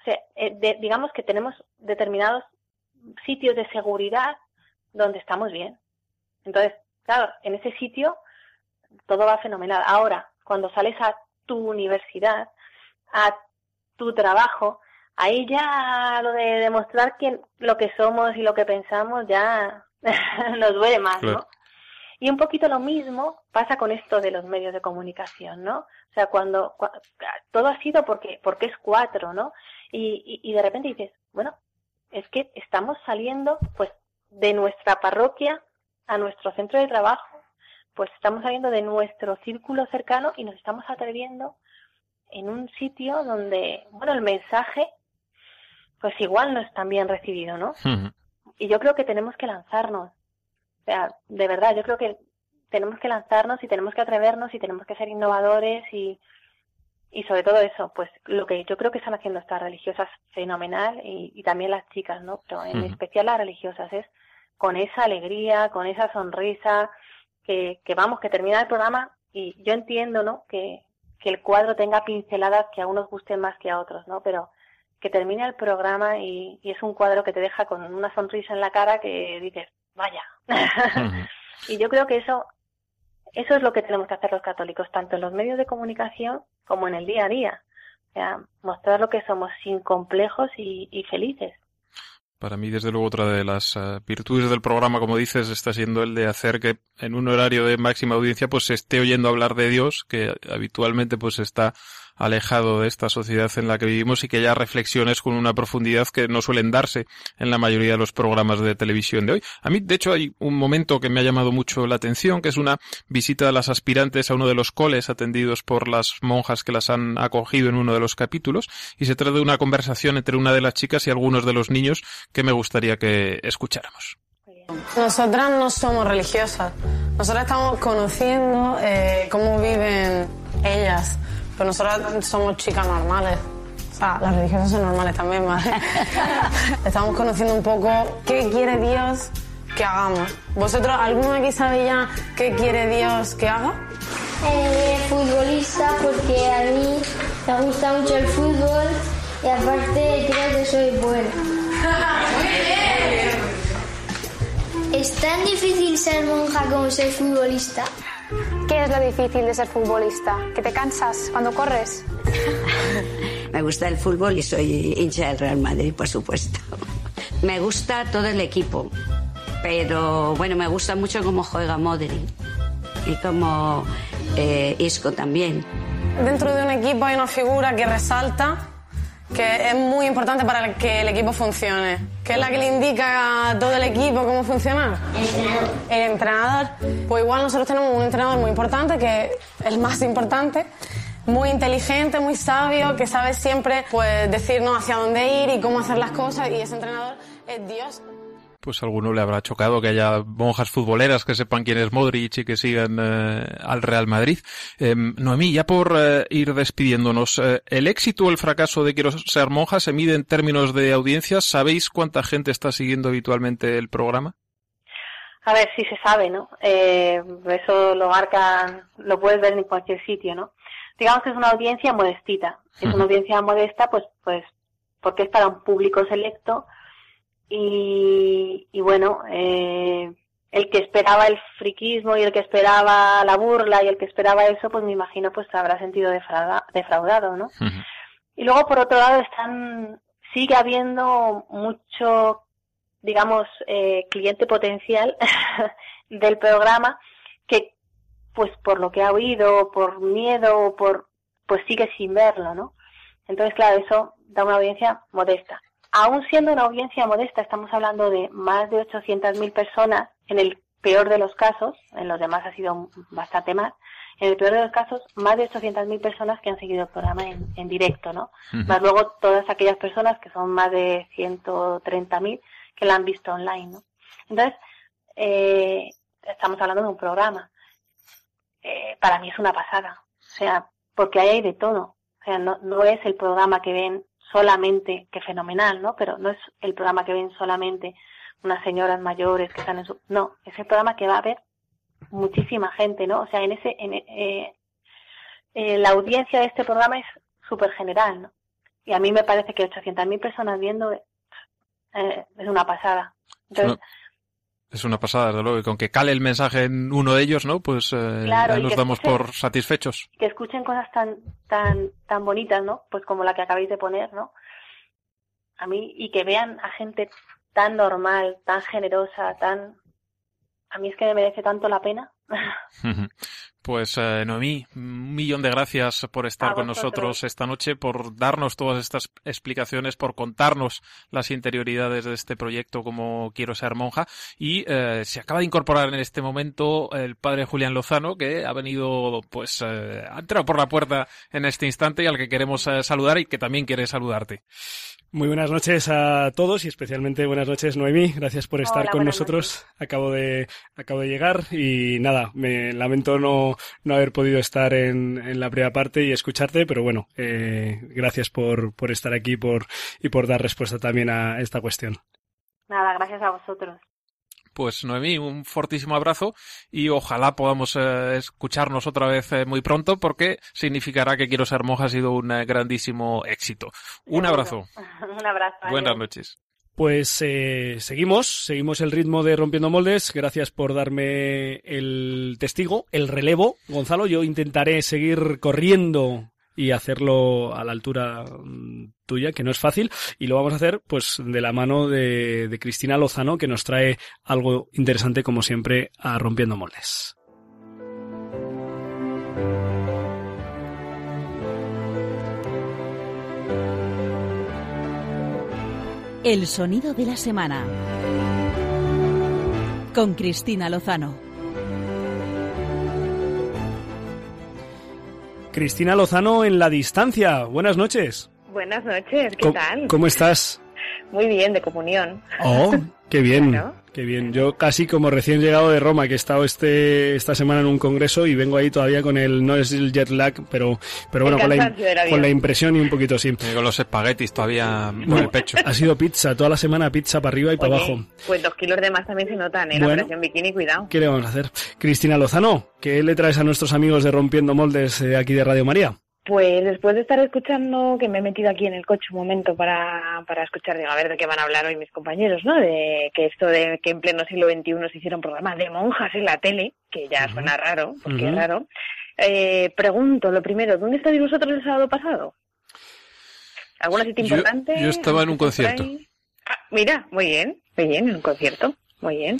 o sea, de, digamos que tenemos determinados sitios de seguridad donde estamos bien. Entonces, claro, en ese sitio todo va fenomenal. Ahora, cuando sales a tu universidad, a tu trabajo, ahí ya lo de demostrar quién, lo que somos y lo que pensamos ya <laughs> nos duele más, Claro. ¿no? Y un poquito lo mismo pasa con esto de los medios de comunicación, ¿no? O sea, cuando, cua- todo ha sido porque, porque es cuatro, ¿no? Y, y, y de repente dices, bueno, es que estamos saliendo, pues, de nuestra parroquia a nuestro centro de trabajo, pues estamos saliendo de nuestro círculo cercano y nos estamos atreviendo en un sitio donde, bueno, el mensaje, pues igual no es tan bien recibido, ¿no? Y yo creo que tenemos que lanzarnos. O sea, de verdad, yo creo que tenemos que lanzarnos y tenemos que atrevernos y tenemos que ser innovadores y, y sobre todo eso, pues lo que yo creo que están haciendo estas religiosas fenomenal y, y también las chicas, ¿no? Pero en especial las religiosas es con esa alegría, con esa sonrisa, que, que vamos, que termina el programa y yo entiendo, ¿no? Que, que el cuadro tenga pinceladas que a unos gusten más que a otros, ¿no? Pero que termine el programa y, y es un cuadro que te deja con una sonrisa en la cara que dices, vaya. <laughs> y yo creo que eso, eso es lo que tenemos que hacer los católicos, tanto en los medios de comunicación como en el día a día. Mostrar lo que somos sin complejos y, y felices. Para mí, desde luego, otra de las eh, virtudes del programa, como dices, está siendo el de hacer que en un horario de máxima audiencia pues se esté oyendo hablar de Dios, que habitualmente pues está alejado de esta sociedad en la que vivimos y que haya reflexiones con una profundidad que no suelen darse en la mayoría de los programas de televisión de hoy. A mí, de hecho, hay un momento que me ha llamado mucho la atención, que es una visita de las aspirantes a uno de los coles atendidos por las monjas que las han acogido en uno de los capítulos, y se trata de una conversación entre una de las chicas y algunos de los niños que me gustaría que escucháramos. Nosotras no somos religiosas. Nosotras estamos conociendo eh, cómo viven ellas. Pero nosotras somos chicas normales. O sea, las religiosas son normales también, ¿vale? <laughs> Estamos conociendo un poco qué quiere Dios que hagamos. ¿Vosotros, alguno aquí sabe ya qué quiere Dios que haga? Eh, futbolista porque a mí me gusta mucho el fútbol y aparte creo que soy buena. <laughs> ¿Es tan difícil ser monja como ser futbolista? ¿Qué es lo difícil de ser futbolista? ¿Que te cansas cuando corres? <laughs> Me gusta el fútbol y soy hincha del Real Madrid, por supuesto. <laughs> Me gusta todo el equipo, pero bueno, me gusta mucho cómo juega Modric y como eh, Isco también. Dentro de un equipo hay una figura que resalta que es muy importante para que el equipo funcione. Que es la que le indica a todo el equipo cómo funcionar. El entrenador. Pues igual nosotros tenemos un entrenador muy importante, que es el más importante, muy inteligente, muy sabio, que sabe siempre pues, decirnos hacia dónde ir y cómo hacer las cosas. Y ese entrenador es Dios. Pues a alguno le habrá chocado que haya monjas futboleras que sepan quién es Modric y que sigan eh, al Real Madrid. Eh, Noemí, ya por eh, ir despidiéndonos, eh, ¿el éxito o el fracaso de Quiero ser monja se mide en términos de audiencias? ¿Sabéis cuánta gente está siguiendo habitualmente el programa? A ver, sí se sabe, ¿no? Eh, eso lo marcan, lo puedes ver en cualquier sitio, ¿no? Digamos que es una audiencia modestita. Es una audiencia modesta, pues, pues, porque es para un público selecto y, y bueno, eh, el que esperaba el friquismo y el que esperaba la burla y el que esperaba eso, pues me imagino pues se habrá sentido defrauda- defraudado, ¿no? Y luego, por otro lado, están sigue habiendo mucho, digamos, eh, cliente potencial <laughs> del programa que, pues por lo que ha oído, por miedo, por, pues sigue sin verlo, ¿no? Entonces, claro, eso da una audiencia modesta. Aún siendo una audiencia modesta, estamos hablando de más de 800.000 personas, en el peor de los casos, en los demás ha sido bastante más, en el peor de los casos, más de 800.000 personas que han seguido el programa en, en directo, ¿no? Más luego todas aquellas personas que son más de 130.000 que la han visto online, ¿no? Entonces, eh, estamos hablando de un programa. Eh, para mí es una pasada. O sea, porque ahí hay de todo. O sea, no, no es el programa que ven solamente, que fenomenal, ¿no? Pero no es el programa que ven solamente unas señoras mayores que están en su... No, es el programa que va a ver muchísima gente, ¿no? O sea, en ese... En, eh, eh, la audiencia de este programa es súper general, ¿no? Y a mí me parece que 800.000 personas viendo eh, es una pasada. Entonces. Es una pasada, desde luego, y con que cale el mensaje en uno de ellos, ¿no? Pues eh, Claro, ya nos damos por satisfechos. que escuchen cosas tan tan tan bonitas, ¿no? Pues como la que acabáis de poner, ¿no? A mí y que vean a gente tan normal, tan generosa, tan a mí es que me merece tanto la pena. <laughs> Pues eh, Noemí, un millón de gracias por estar con nosotros esta noche, por darnos todas estas explicaciones, por contarnos las interioridades de este proyecto como Quiero ser monja. Y eh, se acaba de incorporar en este momento el padre Julián Lozano, que ha venido, pues, eh, ha entrado por la puerta en este instante y al que queremos eh, saludar y que también quiere saludarte. Muy buenas noches a todos y especialmente buenas noches Noemí. Gracias por estar Hola, con nosotros. Acabo de acabo de llegar y nada, me lamento no, no haber podido estar en, en la primera parte y escucharte, pero bueno, eh, gracias por, por estar aquí por, y por dar respuesta también a esta cuestión. Nada, gracias a vosotros. Pues Noemí, un fortísimo abrazo y ojalá podamos eh, escucharnos otra vez eh, muy pronto porque significará que Quiero ser monja ha sido un eh, grandísimo éxito. Un abrazo. <laughs> Un abrazo. Buenas adiós. noches. Pues eh, seguimos, seguimos el ritmo de Rompiendo Moldes. Gracias por darme el testigo, el relevo. Gonzalo, yo intentaré seguir corriendo y hacerlo a la altura mm, tuya, que no es fácil. Y lo vamos a hacer pues de la mano de, de Cristina Lozano, que nos trae algo interesante como siempre a Rompiendo Moldes. El sonido de la semana. Con Cristina Lozano. Cristina Lozano en la distancia. Buenas noches. Buenas noches, ¿qué ¿Cómo, tal? cómo estás? Muy bien, de comunión. Oh, qué bien, <laughs> Claro. qué bien. Yo casi como recién llegado de Roma, que he estado este, esta semana en un congreso y vengo ahí todavía con el, no es el jet lag, pero, pero bueno, con la, con la impresión y un poquito sí. con los espaguetis todavía por No, el pecho. Ha sido pizza, toda la semana pizza para arriba y para abajo. Pues dos kilos de más también se notan, ¿eh? La Bueno. operación bikini, cuidado. ¿Qué le vamos a hacer? Cristina Lozano, ¿qué le traes a nuestros amigos de Rompiendo Moldes eh, aquí de Radio María? Pues después de estar escuchando, que me he metido aquí en el coche un momento para, para escuchar, digo, a ver de qué van a hablar hoy mis compañeros, ¿no? De que esto de que en pleno siglo XXI se hiciera un programa de monjas en la tele, que ya suena raro, porque Ujú. es raro. Eh, pregunto, lo primero, ¿dónde estabais vosotros el sábado pasado? ¿Alguna cita importante? yo estaba en un ¿Por concierto. Ah, mira, muy bien, muy bien, en un concierto. Muy bien,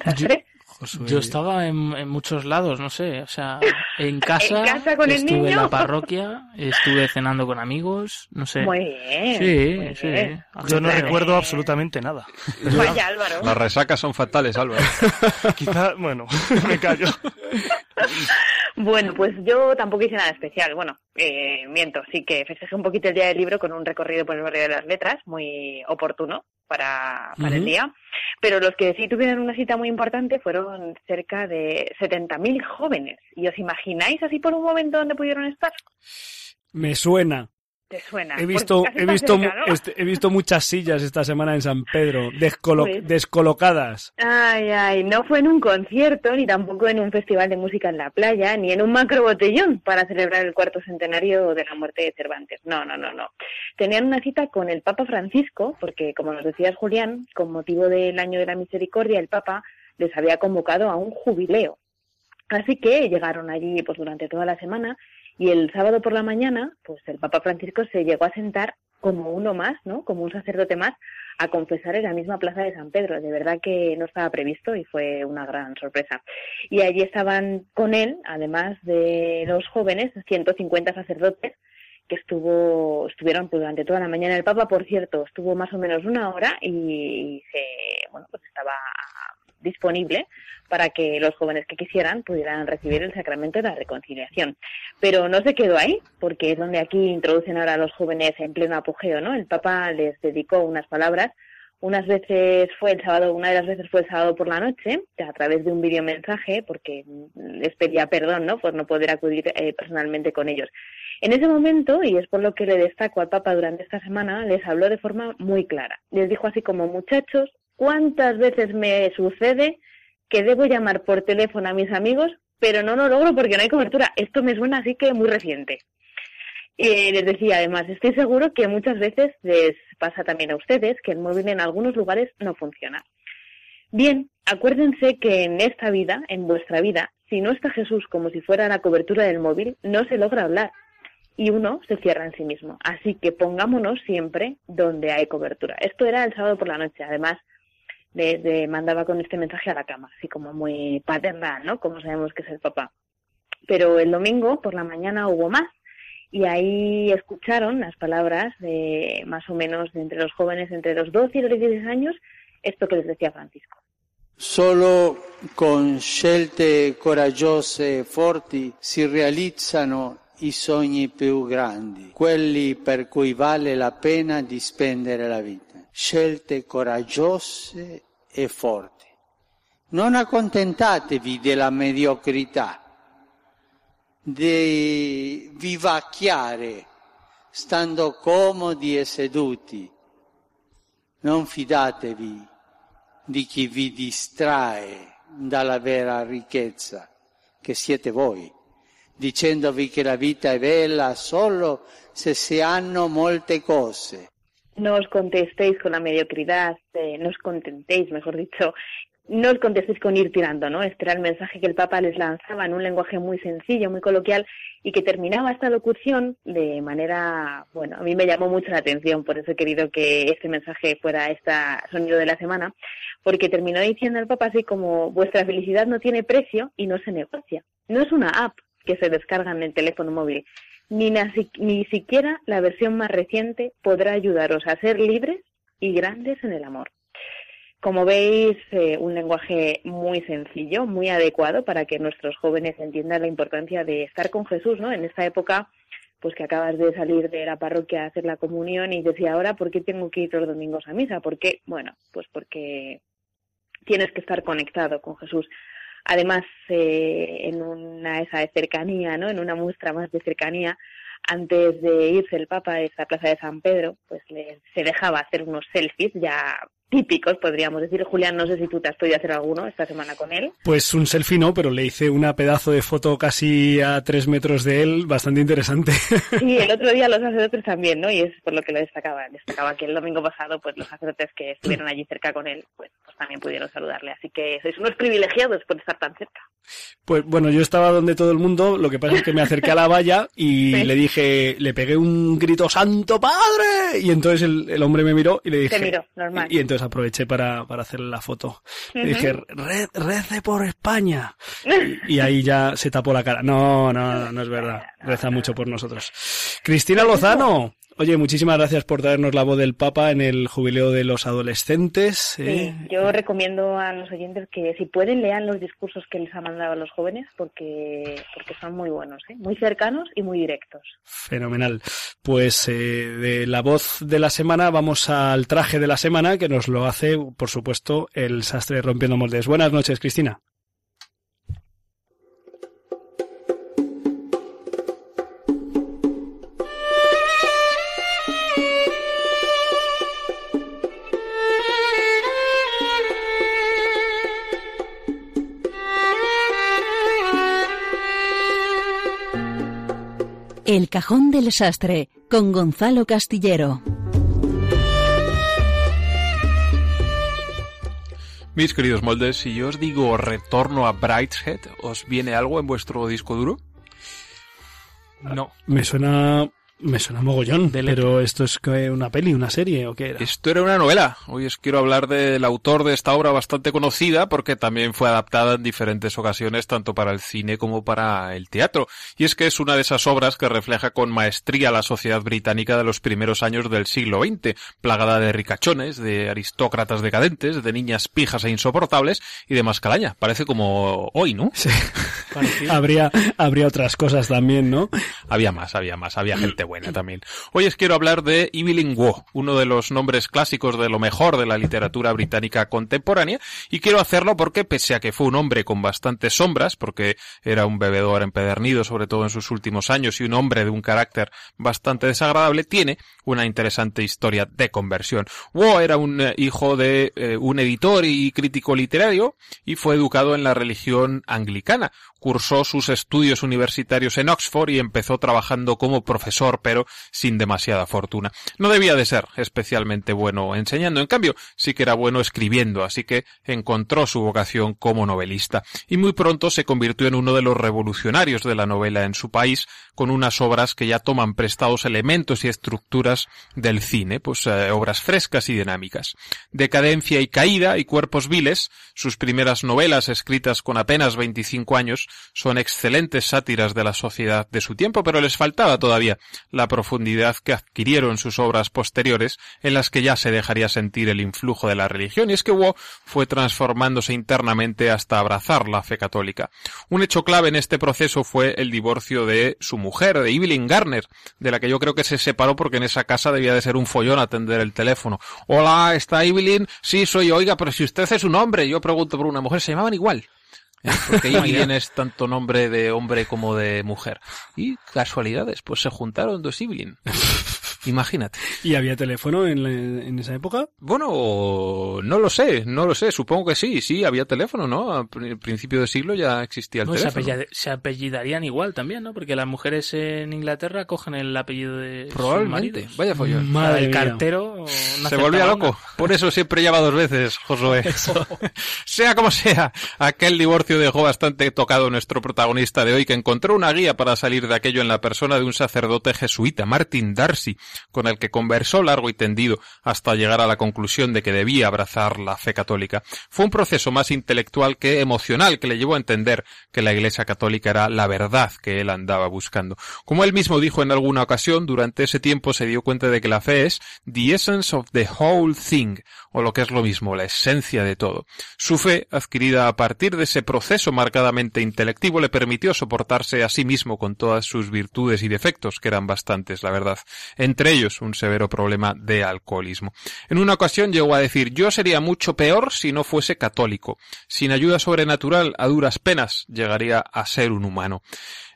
Yo estaba en, en muchos lados, no sé, o sea, en <laughs> casa, ¿En casa con el estuve en la parroquia, estuve cenando con amigos, no sé. Muy bien, Sí, muy sí. bien. Yo no recuerdo absolutamente nada. <laughs> Vaya, Álvaro. Las resacas son fatales, Álvaro. <laughs> Quizá, bueno, me callo. Bueno, pues yo tampoco hice nada especial. Bueno, eh, miento, sí que festejé un poquito el día del libro con un recorrido por el barrio de las letras, muy oportuno para, para el día. Pero los que sí tuvieron una cita muy importante fueron cerca de 70.000 jóvenes. ¿Y os imagináis así por un momento dónde pudieron estar? Me suena. ¿Te suena? He visto, he visto, cerca, ¿no? este- he visto muchas sillas esta semana en San Pedro, descolo- Pues- descolocadas. Ay, ay, no fue en un concierto, ni tampoco en un festival de música en la playa, ni en un macro botellón para celebrar el cuarto centenario de la muerte de Cervantes. No, no, no, no. Tenían una cita con el Papa Francisco, porque como nos decías Julián, con motivo del año de la misericordia, el Papa les había convocado a un jubileo. Así que llegaron allí pues durante toda la semana y el sábado por la mañana, pues el Papa Francisco se llegó a sentar como uno más, ¿no? Como un sacerdote más, a confesar en la misma plaza de San Pedro. De verdad que no estaba previsto y fue una gran sorpresa. Y allí estaban con él, además de los jóvenes, 150 sacerdotes que estuvo estuvieron pues, durante toda la mañana. El Papa, por cierto, estuvo más o menos una hora y se, bueno, pues estaba disponible para que los jóvenes que quisieran pudieran recibir el sacramento de la reconciliación. Pero no se quedó ahí, porque es donde aquí introducen ahora a los jóvenes en pleno apogeo, ¿no? El Papa les dedicó unas palabras. Unas veces fue el sábado, una de las veces fue el sábado por la noche, a través de un videomensaje, porque les pedía perdón, ¿no? Por no poder acudir eh, personalmente con ellos. En ese momento, y es por lo que le destaco al Papa durante esta semana, les habló de forma muy clara. Les dijo así como, muchachos, ¿cuántas veces me sucede que debo llamar por teléfono a mis amigos, pero no lo logro porque no hay cobertura? Esto me suena así que muy reciente. Eh, les decía además, estoy seguro que muchas veces les pasa también a ustedes que el móvil en algunos lugares no funciona. Bien, acuérdense que en esta vida, en vuestra vida, si no está Jesús como si fuera la cobertura del móvil, no se logra hablar y uno se cierra en sí mismo. Así que pongámonos siempre donde hay cobertura. Esto era el sábado por la noche. Además, eh, mandaba con este mensaje a la cama, así como muy paternal, ¿no? Como sabemos que es el papá. Pero el domingo por la mañana hubo más y ahí escucharon las palabras de más o menos de entre los jóvenes entre los 12 y los 16 años, esto que les decía Francisco. Solo con scelte coraggiose e forti si realizzano i sogni più grandi, quelli per cui vale la pena di spendere la vita. Scelte coraggiose e forti. Non accontentatevi della mediocrità, di vivacchiare stando comodi e seduti. Non fidatevi di chi vi distrae dalla vera ricchezza, che siete voi, dicendovi che la vita è bella solo se si hanno molte cose. No os contestéis con la mediocridad, eh, no os contentéis, mejor dicho, no os contestéis con ir tirando, ¿no? Este era el mensaje que el Papa les lanzaba en un lenguaje muy sencillo, muy coloquial y que terminaba esta locución de manera, bueno, a mí me llamó mucho la atención, por eso he querido que este mensaje fuera este sonido de la semana, porque terminó diciendo el Papa así como vuestra felicidad no tiene precio y no se negocia. No es una app que se descarga en el teléfono móvil, ni, ni siquiera la versión más reciente podrá ayudaros a ser libres y grandes en el amor. Como veis, eh, un lenguaje muy sencillo, muy adecuado para que nuestros jóvenes entiendan la importancia de estar con Jesús, ¿no? En esta época, pues que acabas de salir de la parroquia a hacer la comunión y decía ahora, ¿por qué tengo que ir los domingos a misa? ¿Por qué? Bueno, pues porque tienes que estar conectado con Jesús. Además, eh, en una esa de cercanía, ¿no? En una muestra más de cercanía, antes de irse el Papa a esa plaza de San Pedro, pues le- se dejaba hacer unos selfies ya típicos, podríamos decir. Julián, no sé si tú te has podido hacer alguno esta semana con él. Pues un selfie no, pero le hice una pedazo de foto casi a tres metros de él, bastante interesante. Sí, el <laughs> otro día los sacerdotes también, ¿no? Y es por lo que lo destacaba. Destacaba que el domingo pasado, pues los sacerdotes que estuvieron allí cerca con él, pues, pues también pudieron saludarle. Así que sois unos privilegiados por estar tan cerca. Pues bueno, yo estaba donde todo el mundo, lo que pasa es que me acerqué a la valla y <laughs> Sí. le dije, le pegué un grito, ¡Santo Padre! Y entonces el, el hombre me miró y le dije... Te miró, normal. Y, y entonces aproveché para, para hacerle la foto. Dije, "Re- rece por España. Y, <laughs> y ahí ya se tapó la cara. No, no, no, no es verdad. <laughs> Reza mucho por nosotros. Cristina Lozano, Oye, muchísimas gracias por traernos la voz del Papa en el jubileo de los adolescentes. ¿eh? Sí, yo recomiendo a los oyentes que si pueden lean los discursos que les ha mandado a los jóvenes porque, porque son muy buenos, ¿eh? muy cercanos y muy directos. Fenomenal. Pues eh, de la voz de la semana vamos al traje de la semana que nos lo hace, por supuesto, el sastre rompiendo moldes. Buenas noches, Cristina. El cajón del sastre con Gonzalo Castillero. Mis queridos moldes, si yo os digo retorno a Brideshead, ¿os viene algo en vuestro disco duro? No. Me suena, me suena mogollón, pero esto es una peli, una serie o qué era. Esto era una novela. Hoy os quiero hablar del autor de esta obra bastante conocida porque también fue adaptada en diferentes ocasiones tanto para el cine como para el teatro. Y es que es una de esas obras que refleja con maestría la sociedad británica de los primeros años del siglo XX, plagada de ricachones, de aristócratas decadentes, de niñas pijas e insoportables y de más calaña. Parece como hoy, ¿no? Sí. <laughs> habría, habría otras cosas también, ¿no? Había más, había más, había gente buena también. Hoy os quiero hablar de Evelyn Waugh, uno de los nombres clásicos de lo mejor de la literatura británica contemporánea, y quiero hacerlo porque pese a que fue un hombre con bastantes sombras, porque era un bebedor empedernido, sobre todo en sus últimos años, y un hombre de un carácter bastante desagradable, tiene una interesante historia de conversión. Waugh era un eh, hijo de eh, un editor y crítico literario, y fue educado en la religión anglicana, cursó sus estudios universitarios en Oxford y empezó trabajando como profesor, pero sin demasiada fortuna. No debía de ser especialmente bueno enseñando, en cambio, sí que era bueno escribiendo, así que encontró su vocación como novelista. Y muy pronto se convirtió en uno de los revolucionarios de la novela en su país, con unas obras que ya toman prestados elementos y estructuras del cine, pues eh, obras frescas y dinámicas. Decadencia y caída y cuerpos viles, sus primeras novelas escritas con apenas 25 años, son excelentes sátiras de la sociedad de su tiempo, pero les faltaba todavía la profundidad que adquirieron sus obras posteriores, en las que ya se dejaría sentir el influjo de la religión, y es que Waugh fue transformándose internamente hasta abrazar la fe católica. Un hecho clave en este proceso fue el divorcio de su mujer, de Evelyn Garner, de la que yo creo que se separó porque en esa casa debía de ser un follón atender el teléfono. Hola, ¿está Evelyn? Sí, soy. Oiga, pero si usted es un hombre, yo pregunto por una mujer, se llamaban igual. ¿Eh? Porque <laughs> Evelyn es tanto nombre de hombre como de mujer. Y casualidades, pues se juntaron dos Evelyn. <laughs> Imagínate. ¿Y había teléfono en, la- en esa época? Bueno, no lo sé, no lo sé. Supongo que sí, sí, había teléfono, ¿no? A pri- principio de siglo ya existía el No, se, teléfono. apellida- se apellidarían igual también, ¿no? Porque las mujeres en Inglaterra cogen el apellido de sus Probablemente. maridos. Vaya follón. Madre mía. cartero. no Se volvía loco. Por eso siempre llama dos veces, Josué. <laughs> sea como sea, aquel divorcio dejó bastante tocado a nuestro protagonista de hoy, que encontró una guía para salir de aquello en la persona de un sacerdote jesuita, Martin Darcy, con el que conversó largo y tendido hasta llegar a la conclusión de que debía abrazar la fe católica. Fue un proceso más intelectual que emocional que le llevó a entender que la Iglesia católica era la verdad que él andaba buscando. Como él mismo dijo en alguna ocasión, durante ese tiempo se dio cuenta de que la fe es the essence of the whole thing, o lo que es lo mismo, la esencia de todo. Su fe, adquirida a partir de ese proceso marcadamente intelectivo, le permitió soportarse a sí mismo con todas sus virtudes y defectos, que eran bastantes, la verdad. Ellos, un severo problema de alcoholismo. En una ocasión llegó a decir, yo sería mucho peor si no fuese católico. Sin ayuda sobrenatural, a duras penas, llegaría a ser un humano.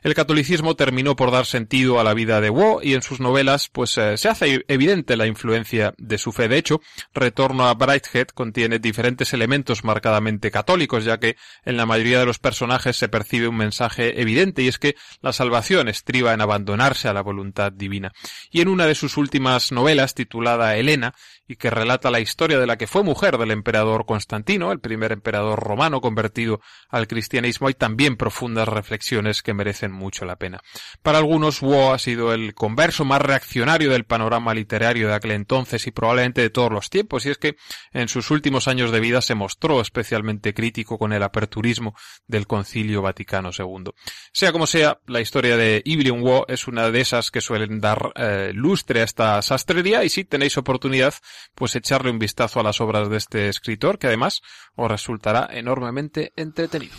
El catolicismo terminó por dar sentido a la vida de Waugh y en sus novelas pues eh, se hace evidente la influencia de su fe. De hecho, Retorno a Brighthead contiene diferentes elementos marcadamente católicos, ya que en la mayoría de los personajes se percibe un mensaje evidente y es que la salvación estriba en abandonarse a la voluntad divina. Y en una de sus últimas novelas, titulada Elena, y que relata la historia de la que fue mujer del emperador Constantino, el primer emperador romano convertido al cristianismo, hay también profundas reflexiones que merecen mucho la pena. Para algunos, Waugh ha sido el converso más reaccionario del panorama literario de aquel entonces y probablemente de todos los tiempos, y es que en sus últimos años de vida se mostró especialmente crítico con el aperturismo del Concilio Vaticano II. Sea como sea, la historia de Evelyn Waugh es una de esas que suelen dar eh, luz ilustre a esta sastrería y si tenéis oportunidad, pues echarle un vistazo a las obras de este escritor, que además os resultará enormemente entretenido.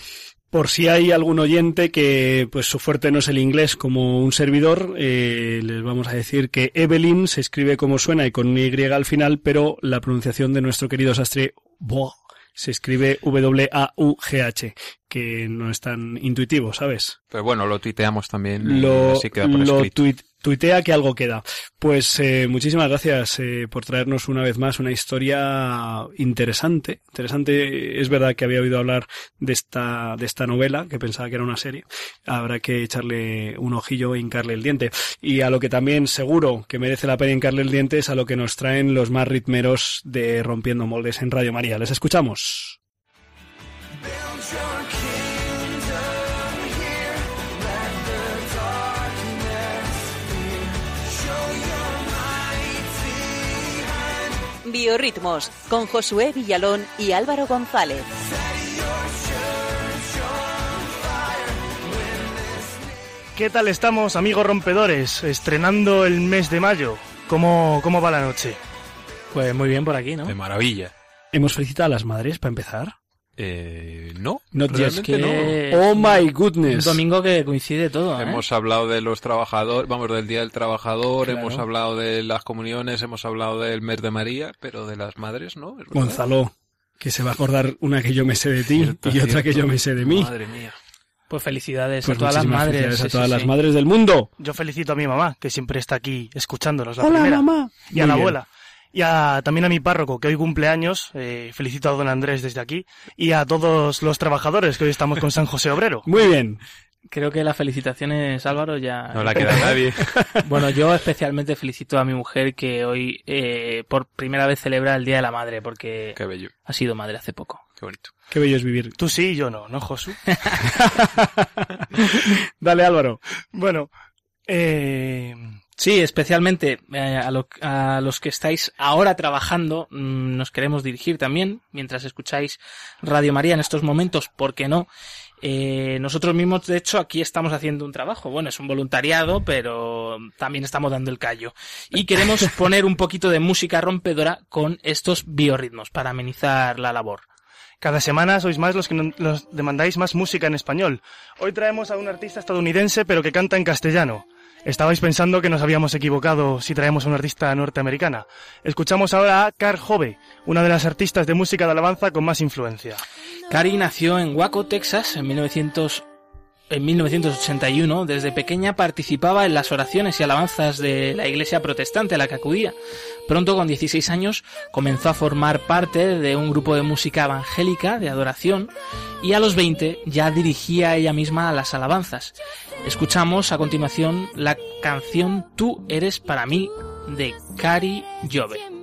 Por si hay algún oyente que pues su fuerte no es el inglés como un servidor, eh, les vamos a decir que Evelyn se escribe como suena y con una Y al final, pero la pronunciación de nuestro querido sastre Bo se escribe W-A-U-G-H, que no es tan intuitivo, ¿sabes? Pero bueno, lo tuiteamos también. Lo, así queda por lo tuit- tuitea que algo queda. Pues eh, muchísimas gracias eh, por traernos una vez más una historia interesante. Interesante, es verdad que había oído hablar de esta, de esta novela, que pensaba que era una serie. Habrá que echarle un ojillo e hincarle el diente. Y a lo que también seguro que merece la pena hincarle el diente es a lo que nos traen los más ritmeros de Rompiendo Moldes en Radio María. Les escuchamos. Biorritmos con Josué Villalón y Álvaro González. ¿Qué tal estamos, amigos rompedores? Estrenando el mes de mayo. ¿Cómo, cómo va la noche? Pues muy bien por aquí, ¿no? De maravilla. ¿Hemos felicitado a las madres para empezar? Eh, no, yet. realmente que- no. Oh my Un goodness. domingo que coincide todo, ¿eh? Hemos hablado de los trabajadores, vamos, del Día del Trabajador, Claro. hemos hablado de las comuniones, hemos hablado del mes de María, pero de las madres no. es. Gonzalo, que se va a acordar una que yo me sé de ti Cierto, y otra que cierto. yo me sé de mí. Madre mía. Pues felicidades Pues a todas las madres. felicidades a sí, todas sí, las sí. madres del mundo. Yo felicito a mi mamá, que siempre está aquí escuchándonos la Hola, primera. mamá. Y a la bien. abuela. Y a- también a mi párroco, que hoy cumple años. eh, felicito a don Andrés desde aquí. Y a todos los trabajadores, que hoy estamos con San José Obrero. Muy bien. Creo que las felicitaciones, Álvaro, ya... No la queda <laughs> nadie. Bueno, yo especialmente felicito a mi mujer que hoy eh, por primera vez celebra el Día de la Madre porque Qué bello, ha sido madre hace poco. qué bonito. Qué bello es vivir. Tú sí, yo no, ¿no, Josu? <laughs> <laughs> Dale, Álvaro. bueno, eh, Sí, especialmente eh, a, lo- a los que estáis ahora trabajando, mm, nos queremos dirigir también, mientras escucháis Radio María en estos momentos, ¿por qué no? Eh, nosotros mismos, de hecho, aquí estamos haciendo un trabajo. Bueno, es un voluntariado, pero también estamos dando el callo. Y queremos <laughs> poner un poquito de música rompedora con estos biorritmos para amenizar la labor. Cada semana sois más los que no- los demandáis más música en español. Hoy traemos a un artista estadounidense pero que canta en castellano. Estabais pensando que nos habíamos equivocado si traemos a una artista norteamericana. Escuchamos ahora a Car Jove, una de las artistas de música de alabanza con más influencia. Cari nació en Waco, Texas, en 1900 en 1981, desde pequeña participaba en las oraciones y alabanzas de la iglesia protestante a la que acudía. Pronto, con 16 años, comenzó a formar parte de un grupo de música evangélica de adoración y a los 20 ya dirigía ella misma las alabanzas. Escuchamos a continuación la canción Tú eres para mí de Cari Jove.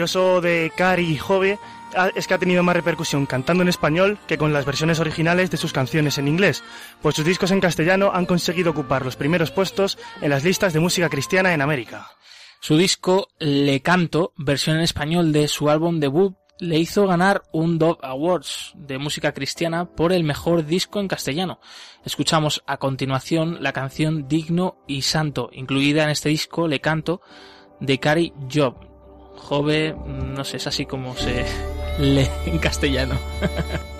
Curioso de Cari Jove es que ha tenido más repercusión cantando en español que con las versiones originales de sus canciones en inglés, pues sus discos en castellano han conseguido ocupar los primeros puestos en las listas de música cristiana en América. Su disco Le Canto, versión en español de su álbum debut, le hizo ganar un Dove Awards de música cristiana por el mejor disco en castellano. Escuchamos a continuación la canción Digno y Santo, incluida en este disco Le Canto, de Cari Job. Jove, no sé, es así como se <laughs> lee en castellano. <laughs>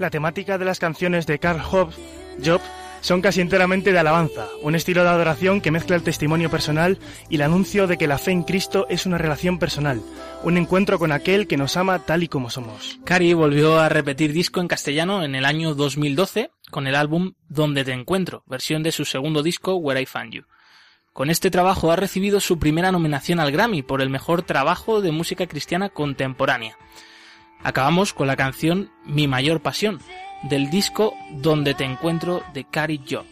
La temática de las canciones de Carl Job, Job son casi enteramente de alabanza, un estilo de adoración que mezcla el testimonio personal y el anuncio de que la fe en Cristo es una relación personal, un encuentro con aquel que nos ama tal y como somos. Cari volvió a repetir disco en castellano en el año 2012 con el álbum Donde te encuentro, versión de su segundo disco Where I Found You. Con este trabajo ha recibido su primera nominación al Grammy por el mejor trabajo de música cristiana contemporánea. Acabamos con la canción Mi mayor pasión, del disco Donde te encuentro de Cari Job.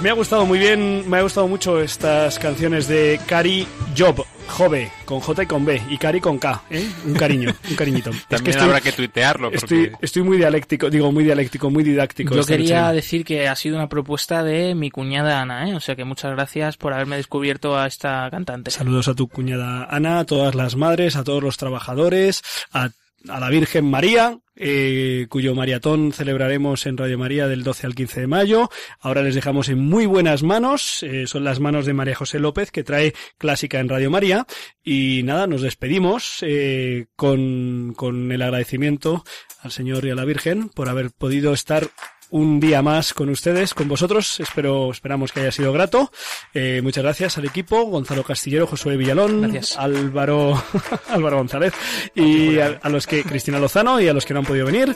Pues me ha gustado muy bien, me ha gustado mucho estas canciones de Cari Job, Jove, con J y con B, y Cari con K, ¿eh? Un cariño, <laughs> un cariñito. También habrá que tuitearlo, porque- Estoy, estoy muy dialéctico, digo muy dialéctico, muy didáctico. Yo quería noche. decir que ha sido una propuesta de mi cuñada Ana, ¿eh? O sea que muchas gracias por haberme descubierto a esta cantante. Saludos a tu cuñada Ana, a todas las madres, a todos los trabajadores, a, a la Virgen María, eh, cuyo maratón celebraremos en Radio María del 12 al 15 de mayo. Ahora les dejamos en muy buenas manos, eh, son las manos de María José López, que trae clásica en Radio María. Y nada, nos despedimos eh, con, con el agradecimiento al Señor y a la Virgen por haber podido estar un día más con ustedes, con vosotros. Espero, esperamos que haya sido grato. Eh, muchas gracias al equipo, Gonzalo Castillero, Josué Villalón, Álvaro, <laughs> Álvaro González y a, a los que, Cristina Lozano y a los que no han podido venir.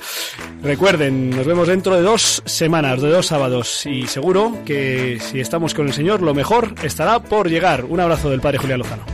Recuerden, nos vemos dentro de dos semanas, de dos sábados y seguro que si estamos con el Señor, lo mejor estará por llegar. Un abrazo del Padre Julián Lozano.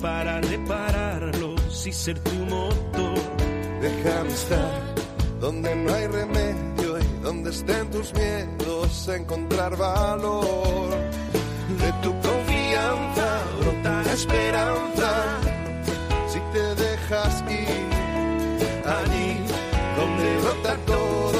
para repararlos y ser tu motor. Déjame estar donde no hay remedio y donde estén tus miedos, encontrar valor. De tu confianza brota la esperanza. Si te dejas ir allí donde brota todo,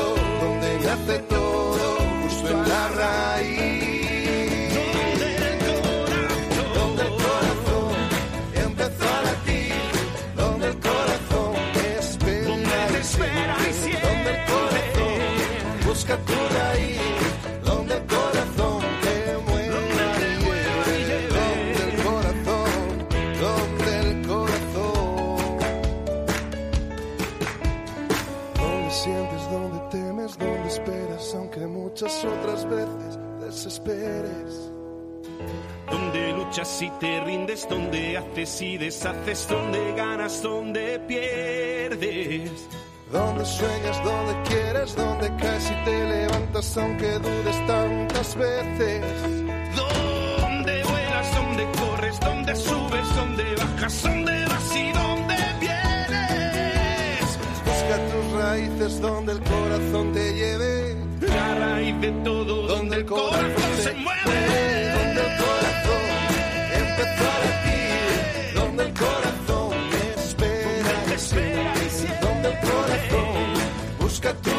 veces desesperes. Donde luchas y te rindes, donde haces y deshaces, donde ganas, donde pierdes. Donde sueñas, donde quieres, donde caes y te levantas aunque dudes tantas veces. Donde vuelas, donde corres, donde subes, donde bajas, donde vas y donde vienes. Busca tus raíces donde el corazón te lleve. De todo, donde el corazón se mueve. Donde el corazón empezó a latir. Donde el corazón espera siempre. Donde el corazón busca tu